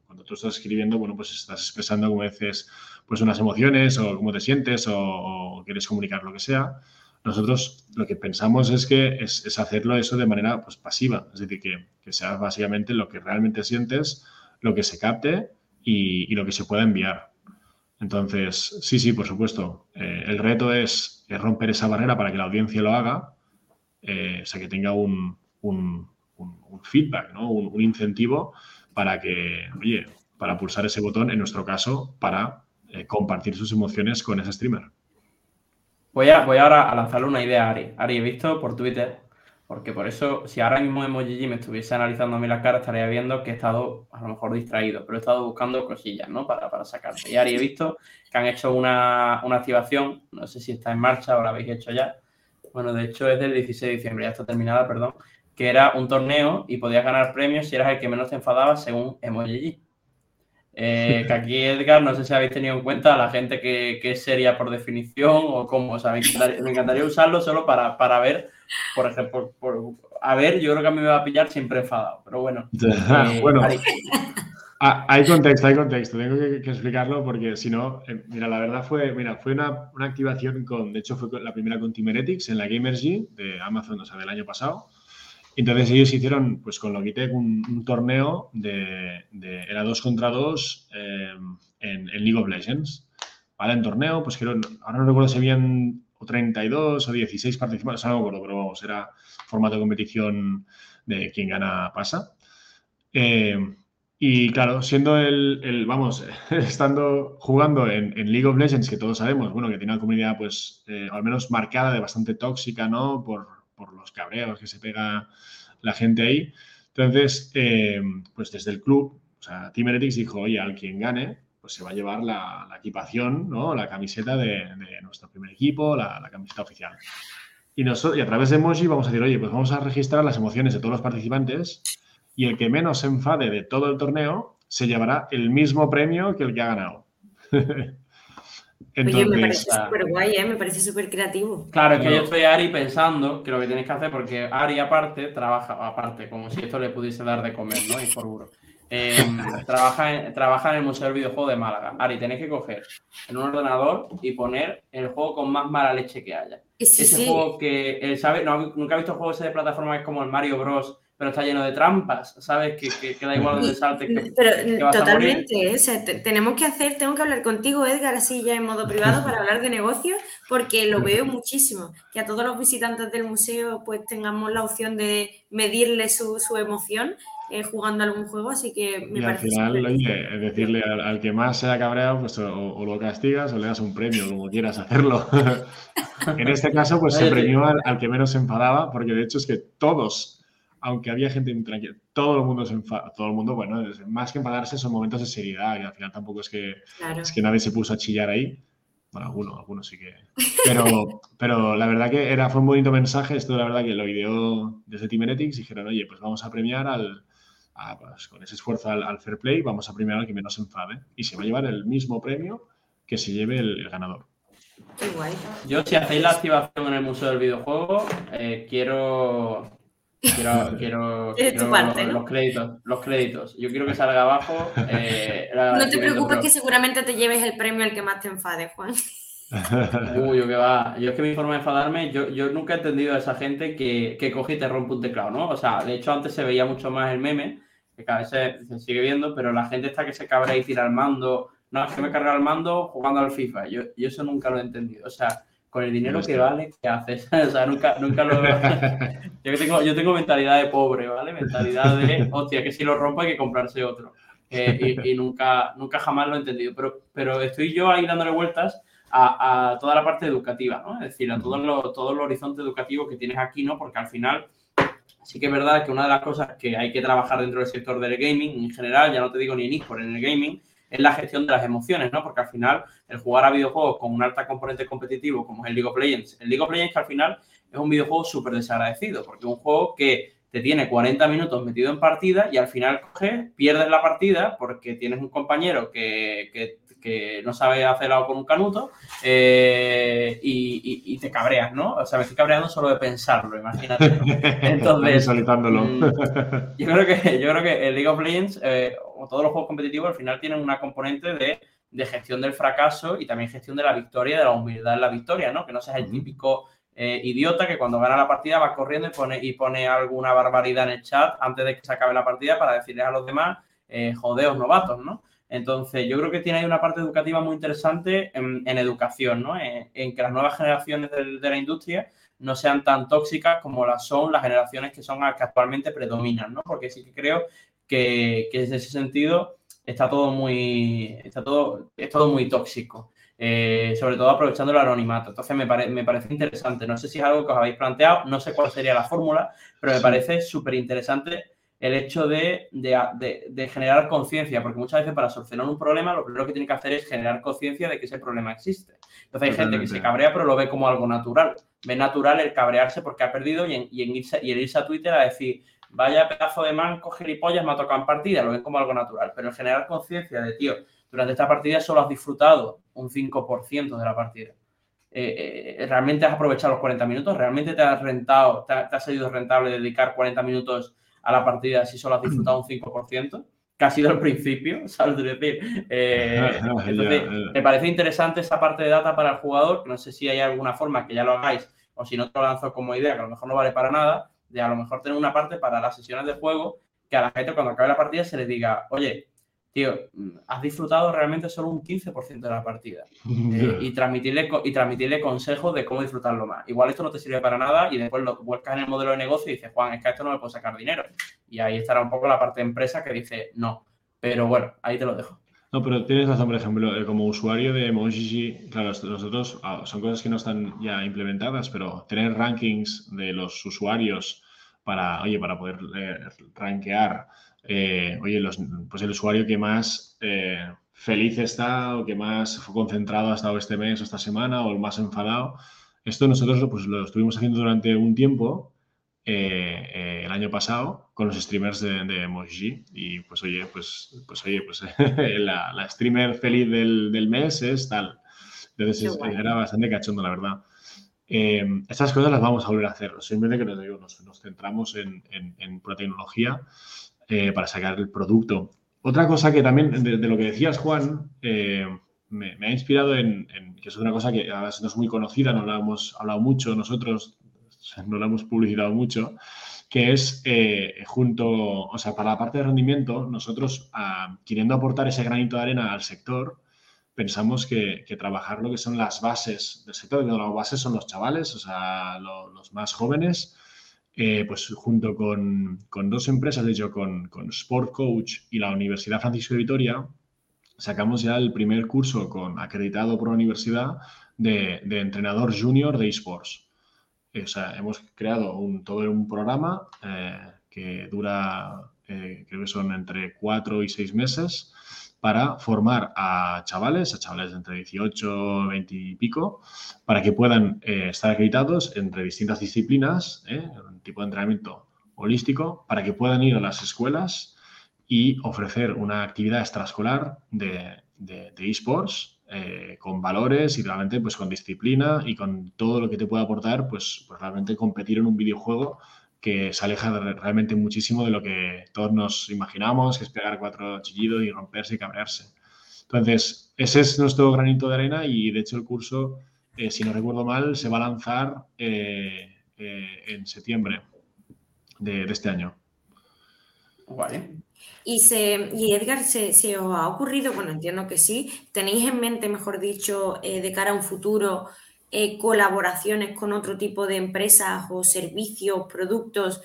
cuando tú estás escribiendo, bueno, pues estás expresando, como dices, pues unas emociones o cómo te sientes o, quieres comunicar lo que sea. Nosotros lo que pensamos es que es, hacerlo eso de manera pues, pasiva, es decir, que, sea básicamente lo que realmente sientes, lo que se capte y, lo que se pueda enviar. Entonces, sí, sí, por supuesto. Eh, el reto es romper esa barrera para que la audiencia lo haga eh, o sea, que tenga un, feedback, ¿no? un, incentivo para que, oye, para pulsar ese botón, en nuestro caso, para eh, compartir sus emociones con ese streamer. Voy, a, voy ahora a lanzarle una idea a Ari. Ari, he visto por Twitter, porque por eso, si ahora mismo Emoji me estuviese analizando a mí la cara, estaría viendo que he estado a lo mejor distraído, pero he estado buscando cosillas, ¿no? Para, para sacarte. Y Ari, he visto que han hecho una, una activación, no sé si está en marcha o la habéis hecho ya, bueno, de hecho es del 16 de diciembre, ya está terminada, perdón, que era un torneo y podías ganar premios si eras el que menos te enfadaba según Emoji. Eh, que aquí, Edgar, no sé si habéis tenido en cuenta a la gente que, que es seria por definición o cómo. O sea, me encantaría, usarlo solo para, para, ver, por ejemplo, a ver, yo creo que a mí me va a pillar siempre enfadado, pero bueno. Eh, bueno, Ah, hay contexto, hay contexto. Tengo que, explicarlo porque si no, eh, mira, la verdad fue, mira, fue una, activación con, de hecho fue la primera con Timeretics en la Gamersg de Amazon, o sea, del año pasado. Entonces ellos hicieron, pues con Logitech, un, un torneo de, era dos contra dos eh, en, League of Legends. ¿Vale? En torneo, pues creo, ahora no recuerdo si habían 32 o 16 participantes, no me acuerdo, pero vamos, era formato de competición de quien gana pasa. Eh, y claro, siendo el, vamos, estando jugando en, League of Legends, que todos sabemos, bueno, que tiene una comunidad, pues, eh, al menos marcada de bastante tóxica, ¿no? Por, los cabreos que se pega la gente ahí. Entonces, eh, pues desde el club, o sea, Team Heretics dijo, oye, al quien gane, pues se va a llevar la, equipación, ¿no? La camiseta de, nuestro primer equipo, la, camiseta oficial. Y, nosotros, y a través de Emoji vamos a decir, oye, pues vamos a registrar las emociones de todos los participantes y el que menos se enfade de todo el torneo se llevará el mismo premio que el que ha ganado. Oye, me parece súper guay, ¿eh? me parece súper creativo. Claro, es que yo estoy Ari pensando que lo que tienes que hacer, porque Ari aparte trabaja, aparte, como si esto le pudiese dar de comer, ¿no? Y por duro. Em, trabaja, en, trabaja en el Museo del Videojuego de Málaga. Ari, tenéis que coger en un ordenador y poner el juego con más mala leche que haya. ese juego que, él sabe, no, nunca he visto juegos de plataforma es como el Mario Bros pero está lleno de trampas, ¿sabes? Que, que, da igual donde salte. Que, pero totalmente, ¿eh? tenemos que hacer, tengo que hablar contigo, Edgar, así ya en modo privado para hablar de negocios, porque lo veo muchísimo, que a todos los visitantes del museo pues tengamos la opción de medirle su, su emoción eh, jugando algún juego, así que me y parece. Al final, oye, es decirle al, que más se haya cabreado, pues o, lo castigas o le das un premio, como quieras hacerlo. en este caso, pues se premió al, al, que menos se enfadaba, porque de hecho es que todos aunque había gente intranquila, todo el mundo se enfada, todo el mundo, bueno, más que enfadarse son momentos de seriedad y al final tampoco es que, es que nadie se puso a chillar ahí. Bueno, algunos, algunos sí que. Pero, pero la verdad que era, fue un bonito mensaje. Esto, la verdad, que lo ideó desde Timeretics. Dijeron, oye, pues vamos a premiar al. pues, con ese esfuerzo al, fair play, vamos a premiar al que menos se enfade. Y se va a llevar el mismo premio que se lleve el, ganador. Qué guay. Yo, si hacéis la activación en el Museo del Videojuego, eh, quiero Quiero, quiero, los, créditos, los créditos. Yo quiero que salga abajo. Eh, no te preocupes que seguramente te lleves el premio al que más te enfade, Juan. Uy, yo que va. Yo es que mi forma de enfadarme, yo, yo nunca he entendido a esa gente que, que coge y te rompe un teclado, ¿no? O sea, de hecho antes se veía mucho más el meme, que cada vez se, sigue viendo, pero la gente está que se cabrea y tira el mando. No, es que me carga el mando jugando al FIFA. Yo, yo eso nunca lo he entendido. O sea, con el dinero que vale, ¿qué haces? o sea, nunca, nunca lo... yo, tengo, yo tengo mentalidad de pobre, ¿vale? Mentalidad de, hostia, que si lo rompo hay que comprarse otro. Eh, y, nunca, nunca jamás lo he entendido. Pero, pero estoy yo ahí dándole vueltas a, toda la parte educativa, ¿no? Es decir, a todo, lo, todo el horizonte educativo que tienes aquí, ¿no? Porque al final sí que es verdad que una de las cosas que hay que trabajar dentro del sector del gaming en general, ya no te digo ni en eSport, en el gaming, es la gestión de las emociones, ¿no? Porque al final, el jugar a videojuegos con un alta componente competitivo, como es el League of Legends, el League of Legends que al final es un videojuego súper desagradecido, porque es un juego que te tiene 40 minutos metido en partida y al final coges, pierdes la partida porque tienes un compañero que, que que no sabe hacer algo con un canuto eh, y, te cabreas, ¿no? O sea, me estoy cabreando solo de pensarlo, imagínate. Entonces, mm, yo, creo que, yo creo que el League of Legends eh, o todos los juegos competitivos al final tienen una componente de, gestión del fracaso y también gestión de la victoria, de la humildad en la victoria, ¿no? Que no seas el típico eh, idiota que cuando gana la partida va corriendo y pone, y pone alguna barbaridad en el chat antes de que se acabe la partida para decirles a los demás, jodeos novatos, ¿no? Entonces, yo creo que tiene ahí una parte educativa muy interesante en, educación, ¿no? En, que las nuevas generaciones de, la industria no sean tan tóxicas como las son las generaciones que son que actualmente predominan, ¿no? Porque sí que creo que, que en ese sentido está todo muy, está todo, es todo muy tóxico. Eh, sobre todo aprovechando el anonimato. Entonces me, me, parece interesante. No sé si es algo que os habéis planteado, no sé cuál sería la fórmula, pero me parece súper interesante el hecho de, generar conciencia, porque muchas veces para solucionar un problema lo primero que tiene que hacer es generar conciencia de que ese problema existe. Entonces hay gente que se cabrea pero lo ve como algo natural. Ve natural el cabrearse porque ha perdido y, en, irse, y el irse a Twitter a decir, vaya pedazo de manco, gilipollas, me ha tocado en partida, lo ven como algo natural. Pero el generar conciencia de, tío, durante esta partida solo has disfrutado un 5% de la partida. Eh, eh, ¿Realmente has aprovechado los 40 minutos? ¿Realmente te has rentado, te, te ha sido rentable dedicar 40 minutos a la partida si solo has disfrutado un 5%, que ha sido el principio, ¿sabes? decir, eh, entonces, me parece interesante esa parte de data para el jugador, que no sé si hay alguna forma que ya lo hagáis, o si no te lo lanzo como idea, que a lo mejor no vale para nada, de a lo mejor tener una parte para las sesiones de juego, que a la gente cuando acabe la partida se le diga, oye, tío, has disfrutado realmente solo un 15% de la partida. Eh, y, transmitirle, y transmitirle consejos de cómo disfrutarlo más. Igual esto no te sirve para nada y después lo vuelcas en el modelo de negocio y dices, Juan, es que a esto no me puedo sacar dinero. Y ahí estará un poco la parte de empresa que dice, no. Pero bueno, ahí te lo dejo. No, pero tienes razón, por ejemplo, eh, como usuario de Mojiji, claro, nosotros ah, son cosas que no están ya implementadas, pero tener rankings de los usuarios para, oye, para poder eh, rankear eh, oye, los, pues el usuario que más eh, feliz está o que más concentrado ha estado este mes o esta semana o el más enfadado. Esto nosotros pues, lo estuvimos haciendo durante un tiempo, eh, eh, el año pasado, con los streamers de, de Moji. Y pues oye, pues, pues oye, pues la, streamer feliz del, mes es tal. Entonces era bastante cachondo, la verdad. Eh, estas cosas las vamos a volver a hacer. Simplemente que nos, nos centramos en, en, en tecnología para sacar el producto. Otra cosa que también, de, lo que decías, Juan, me, ha inspirado en, que es una cosa que no es muy conocida, no la hemos hablado mucho nosotros, no la hemos publicitado mucho, que es eh, junto, o sea, para la parte de rendimiento, nosotros ah, queriendo aportar ese granito de arena al sector, pensamos que, trabajar lo que son las bases del sector, que las bases son los chavales, o sea, los más jóvenes, eh, pues junto con, dos empresas, de hecho, con, con Sport Coach y la Universidad Francisco de Vitoria, sacamos ya el primer curso con acreditado por la universidad de, entrenador junior de esports. O sea, hemos creado un, todo un programa eh, que dura, eh, creo que son entre cuatro y seis meses, para formar a chavales, a chavales de entre 18, 20 y pico, para que puedan eh, estar acreditados entre distintas disciplinas, un tipo de entrenamiento holístico, para que puedan ir a las escuelas y ofrecer una actividad extraescolar de, esports eh, con valores y realmente pues con disciplina y con todo lo que te puede aportar pues, pues realmente competir en un videojuego que se aleja realmente muchísimo de lo que todos nos imaginamos, que es pegar cuatro chillidos y romperse y cabrearse. Entonces, ese es nuestro granito de arena y de hecho el curso, eh, si no recuerdo mal, se va a lanzar eh, en septiembre de, de, este año. Vale. Y, se, y Edgar, ¿se, ¿se, os ha ocurrido, bueno, entiendo que sí, tenéis en mente, mejor dicho, eh, de cara a un futuro, eh, colaboraciones con otro tipo de empresas o servicios, productos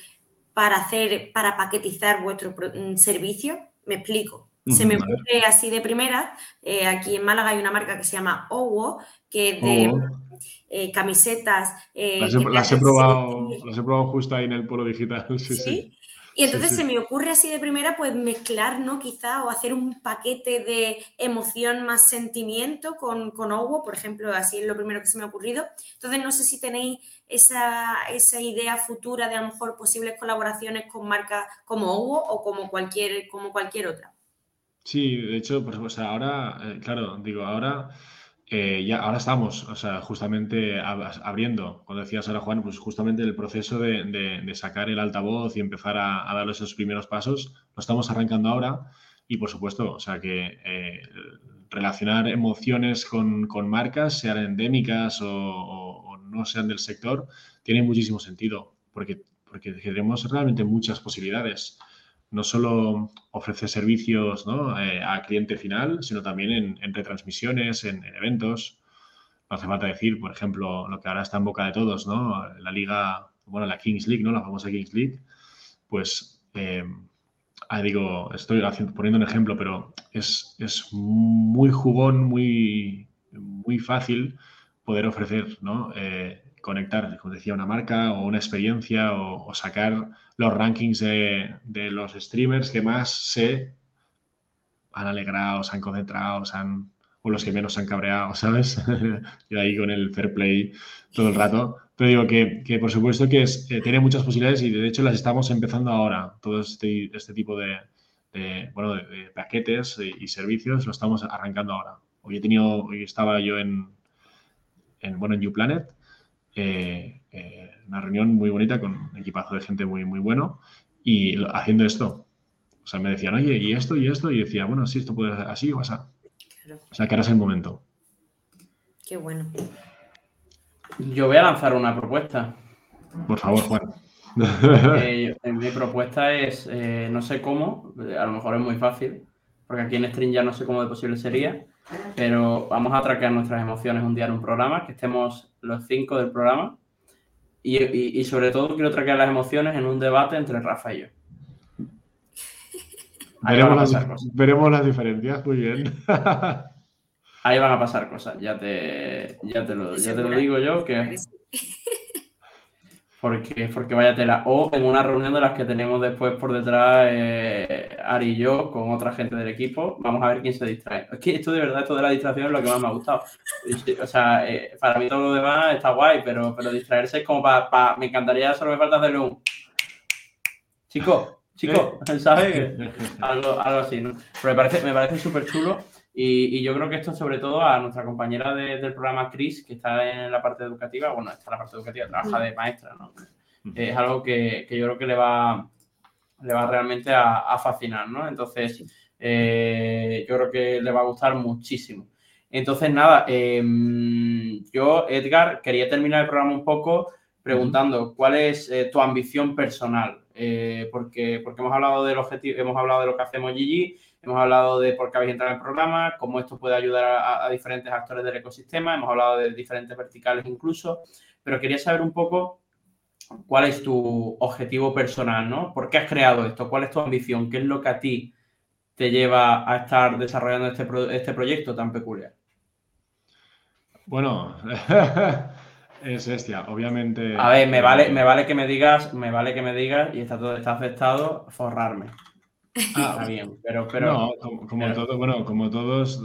para hacer, para paquetizar vuestro mm, servicio? Me explico. Se me ocurre así de primera, eh, aquí en Málaga hay una marca que se llama Owo, que es de camisetas. las, he, probado, las he probado justo ahí en el polo digital. sí. ¿Sí? Y entonces se me ocurre así de primera, pues mezclar, ¿no? Quizá, o hacer un paquete de emoción más sentimiento con, con Owo, por ejemplo, así es lo primero que se me ha ocurrido. Entonces, no sé si tenéis esa, esa idea futura de a lo mejor posibles colaboraciones con marcas como Owo o como cualquier, como cualquier otra. Sí, de hecho, pues ahora, eh, claro, digo, ahora eh, ya ahora estamos, o sea, justamente abriendo, cuando decías ahora Juan, pues justamente el proceso de, sacar el altavoz y empezar a, dar esos primeros pasos, lo estamos arrancando ahora y por supuesto, o sea, que eh, relacionar emociones con, marcas, sean endémicas o, no sean del sector, tiene muchísimo sentido porque, porque tenemos realmente muchas posibilidades no solo ofrece servicios eh, a cliente final, sino también en, retransmisiones, en, eventos. No hace falta decir, por ejemplo, lo que ahora está en boca de todos, ¿no? La liga, bueno, la Kings League, ¿no? La famosa Kings League. Pues, ah, digo, estoy poniendo un ejemplo, pero es, muy jugón, muy, muy fácil poder ofrecer, ¿no? Eh, conectar, como decía, una marca o una experiencia o, sacar los rankings de, los streamers que más se han alegrado, se han concentrado, han, o los que menos se han cabreado, ¿sabes? Yo ahí con el fair play todo el rato. Pero digo que, por supuesto que es, eh, tiene muchas posibilidades y de hecho las estamos empezando ahora. Todo este, este tipo de, bueno, de, paquetes y, servicios lo estamos arrancando ahora. Hoy he tenido, estaba yo en, en bueno, en New Planet eh, eh, una reunión muy bonita con un equipazo de gente muy, muy bueno y haciendo esto. O sea, me decían, oye, y esto y esto, y decía, bueno, sí, esto puede ser así o así. O sea, que ahora es el momento. Qué bueno. Yo voy a lanzar una propuesta. Por favor, Juan. Eh, mi propuesta es, no sé cómo, a lo mejor es muy fácil, porque aquí en Stream ya no sé cómo de posible sería, pero vamos a traquear nuestras emociones un día en un programa, que estemos los cinco del programa. Y, sobre todo quiero traquear las emociones en un debate entre Rafa y yo. veremos, las, diferencias, muy bien. Ahí van a pasar cosas, ya te, ya te, lo, ya te lo digo yo, que porque, porque vaya tela. O en una reunión de las que tenemos después por detrás eh, Ari y yo con otra gente del equipo, vamos a ver quién se distrae. Es que esto de verdad, esto de la distracción es lo que más me ha gustado. O sea, eh, para mí todo lo demás está guay, pero, pero distraerse es como para... me encantaría, solo me falta hacerle un... Chico, chico, ¿sabes? Algo, algo así, ¿no? Pero me parece, me parece súper chulo. Y, yo creo que esto, sobre todo, a nuestra compañera del programa, Chris, que está en la parte educativa, bueno, está en la parte educativa, trabaja de maestra, ¿no? Es algo que, yo creo que le va, le va realmente a, fascinar, ¿no? Entonces, eh, yo creo que le va a gustar muchísimo. Entonces, nada, em, yo, Edgar, quería terminar el programa un poco preguntando cuál es eh, tu ambición personal, eh, porque, porque hemos hablado del objetivo, hemos hablado de lo que hacemos Gigi, Hemos hablado de por qué habéis entrado en el programa, cómo esto puede ayudar a, diferentes actores del ecosistema, hemos hablado de diferentes verticales incluso, pero quería saber un poco cuál es tu objetivo personal, ¿no? ¿Por qué has creado esto? ¿Cuál es tu ambición? ¿Qué es lo que a ti te lleva a estar desarrollando este, este proyecto tan peculiar? Bueno, es bestia, obviamente. A ver, me vale, me vale que me digas, me vale que me digas, y está todo está aceptado, forrarme. Ah, bien, pero, pero no, como, todo, bueno, como todos,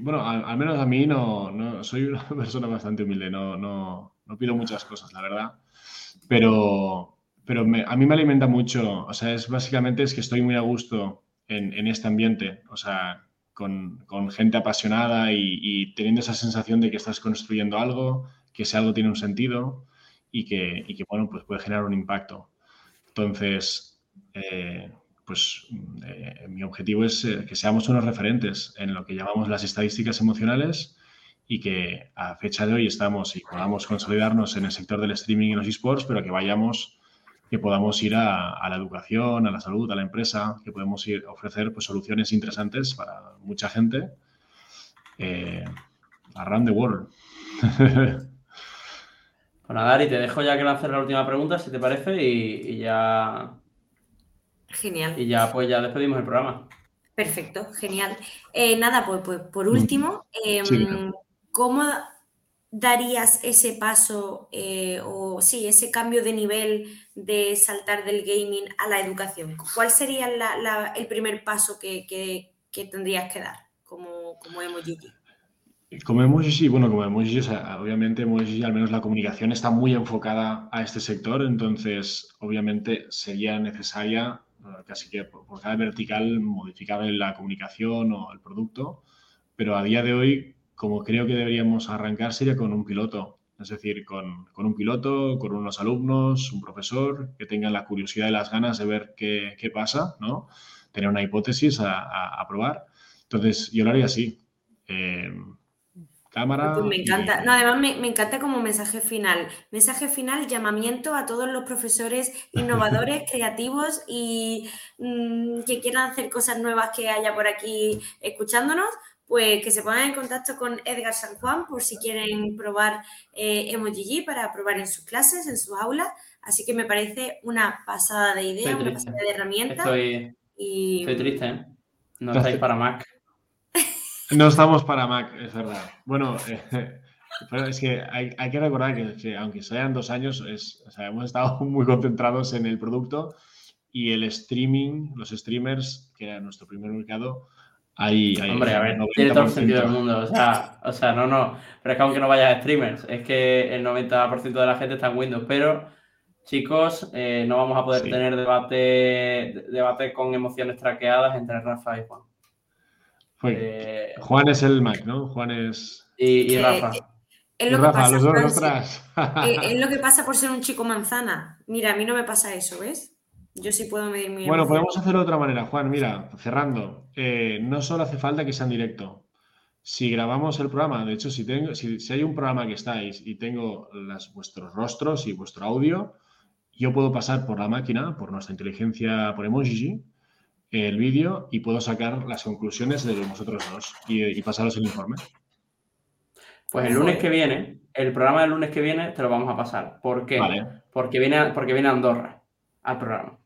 bueno, al, menos a mí no, no, soy una persona bastante humilde, no, no, no pido muchas cosas, la verdad, pero, pero a mí me alimenta mucho, o sea, es básicamente es que estoy muy a gusto en, en este ambiente, o sea, con, con gente apasionada y, y, teniendo esa sensación de que estás construyendo algo, que ese algo tiene un sentido y que, y que bueno, pues puede generar un impacto. Entonces, eh, pues eh, mi objetivo es eh, que seamos unos referentes en lo que llamamos las estadísticas emocionales y que a fecha de hoy estamos y podamos consolidarnos en el sector del streaming y los esports, pero que vayamos, que podamos ir a, la educación, a la salud, a la empresa, que podemos ir a ofrecer pues, soluciones interesantes para mucha gente eh, around the world. Bueno, Dari, te dejo ya que lances la última pregunta, si te parece, y ya Genial. Y ya, pues ya despedimos el programa. Perfecto, genial. Eh, nada, pues, pues, por último, em, ¿cómo darías ese paso eh, o sí, ese cambio de nivel de saltar del gaming a la educación? ¿Cuál sería el primer paso que, tendrías que dar como, como emoji? Como emoji, sí, bueno, como emoji, obviamente emoji, al menos la comunicación está muy enfocada a este sector, entonces obviamente sería necesaria casi que por, cada vertical modificar la comunicación o el producto, pero a día de hoy, como creo que deberíamos arrancar, sería con un piloto, es decir, con, un piloto, con unos alumnos, un profesor, que tengan la curiosidad y las ganas de ver qué, pasa, ¿no? Tener una hipótesis a, probar. Entonces, yo lo haría así. Eh, cámara. Pues me encanta. No, además me, encanta como mensaje final. Mensaje final, llamamiento a todos los profesores innovadores, creativos y mm, que quieran hacer cosas nuevas que haya por aquí escuchándonos. Pues que se pongan en contacto con Edgar San Juan por si quieren probar eh, Emoji para probar en sus clases, en sus aulas. Así que me parece una pasada de idea, una pasada de herramienta. Estoy, y... estoy triste, ¿eh? No estáis para Mac. No estamos para Mac, es verdad. Bueno, eh, es que hay, que recordar que, aunque sean dos años, hemos estado muy concentrados en el producto y el streaming, los streamers, que era nuestro primer mercado, hay, Hombre, a ver, tiene todo el sentido del mundo. O sea, o sea, no, no. Pero es que aunque no vayas a streamers, es que el 90% de la gente está en Windows. Pero, chicos, eh, no vamos a poder tener debate, debate con emociones traqueadas entre Rafa y Juan. Eh, Juan es el Mac, ¿no? Juan es. Y, Rafa. Es lo, Rafa, los dos es lo que pasa por ser un chico manzana. Mira, a mí no me pasa eso, ¿ves? Yo sí puedo medir mi. Bueno, podemos hacerlo de otra manera, Juan. Mira, cerrando. Eh, no solo hace falta que sea en directo. Si grabamos el programa, de hecho, si, tengo, si, hay un programa que estáis y tengo las, vuestros rostros y vuestro audio, yo puedo pasar por la máquina, por nuestra inteligencia, por emoji, el vídeo y puedo sacar las conclusiones de vosotros dos y, pasaros el informe. Pues el lunes que viene, el programa del lunes que viene te lo vamos a pasar. ¿Por qué? Porque, viene, porque viene Andorra al programa.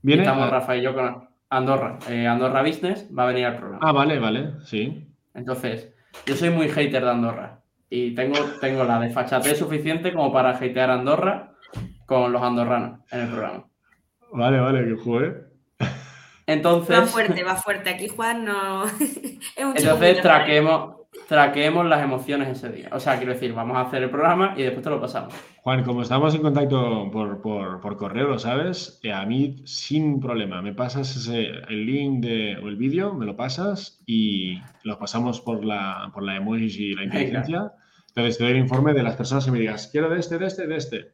¿Viene? estamos Rafa y yo con Andorra. Eh, Andorra Business va a venir al programa. Ah, vale, vale, sí. Entonces, yo soy muy hater de Andorra y tengo, tengo la desfachatez suficiente como para hatear Andorra con los andorranos en el programa. Vale, vale, que juegue. Entonces. Va fuerte, va fuerte. Aquí Juan no. entonces traquemos, traquemos las emociones ese día. O sea, quiero decir, vamos a hacer el programa y después te lo pasamos. Juan, como estamos en contacto por, correo, lo sabes, eh, a mí sin problema. Me pasas ese, el link de, o el vídeo, me lo pasas y lo pasamos por la, por la emoji y la inteligencia. Entonces te doy el informe de las personas que me digas, quiero de este, de este, de este.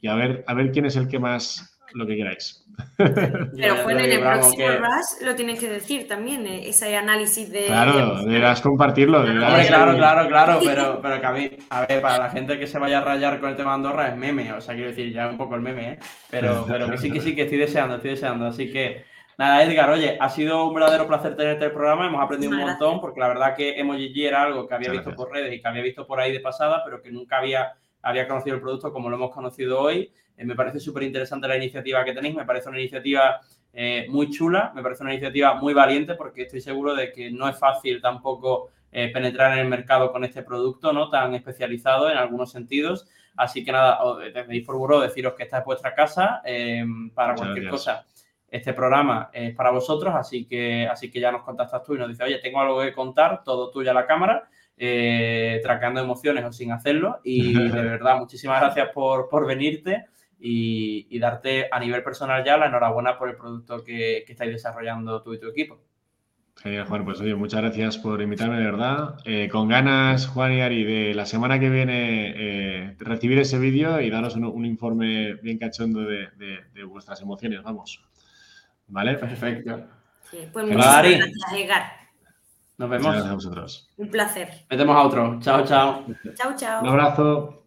Y a ver, a ver quién es el que más lo que queráis. Pero bueno, en el próximo Rush lo tienes que decir también, eh, ese análisis de. Claro, deberás compartirlo. claro, claro, claro, pero, pero que a mí, a ver, para la gente que se vaya a rayar con el tema de Andorra es meme, o sea, quiero decir, ya un poco el meme, ¿eh? Pero, pero que sí, que sí, que estoy deseando, estoy deseando. Así que, nada, Edgar, oye, ha sido un verdadero placer tenerte el programa, hemos aprendido un montón, porque la verdad que Emoji era algo que había visto por redes y que había visto por ahí de pasada, pero que nunca había, había conocido el producto como lo hemos conocido hoy. Eh, me parece súper interesante la iniciativa que tenéis, me parece una iniciativa eh, muy chula, me parece una iniciativa muy valiente porque estoy seguro de que no es fácil tampoco eh, penetrar en el mercado con este producto, ¿no? Tan especializado en alguos sentidos. Así que nada, desde Inforburo deciros que esta es vuestra casa para cualquier cosa. Este programa es para vosotros, así que, así que ya nos contactas tú y nos dices, oye, tengo algo que contar, todo tuyo a la cámara. Eh, traqueando emociones o sin hacerlo. Y de verdad, muchísimas gracias por, por venirte y, darte a nivel personal ya la enhorabuena por el producto que, estáis desarrollando tú y tu equipo. Genial, Juan. Pues oye, muchas gracias por invitarme, de verdad. Eh, con ganas, Juan y Ari, de la semana que viene eh, recibir ese vídeo y daros un, informe bien cachondo de, vuestras emociones, vamos. ¿Vale? Perfecto. pues muchas gracias, Edgar. Nos vemos. gracias a vosotros. Un placer. Metemos a otro. Chao, chao. Chao, chao. Un abrazo.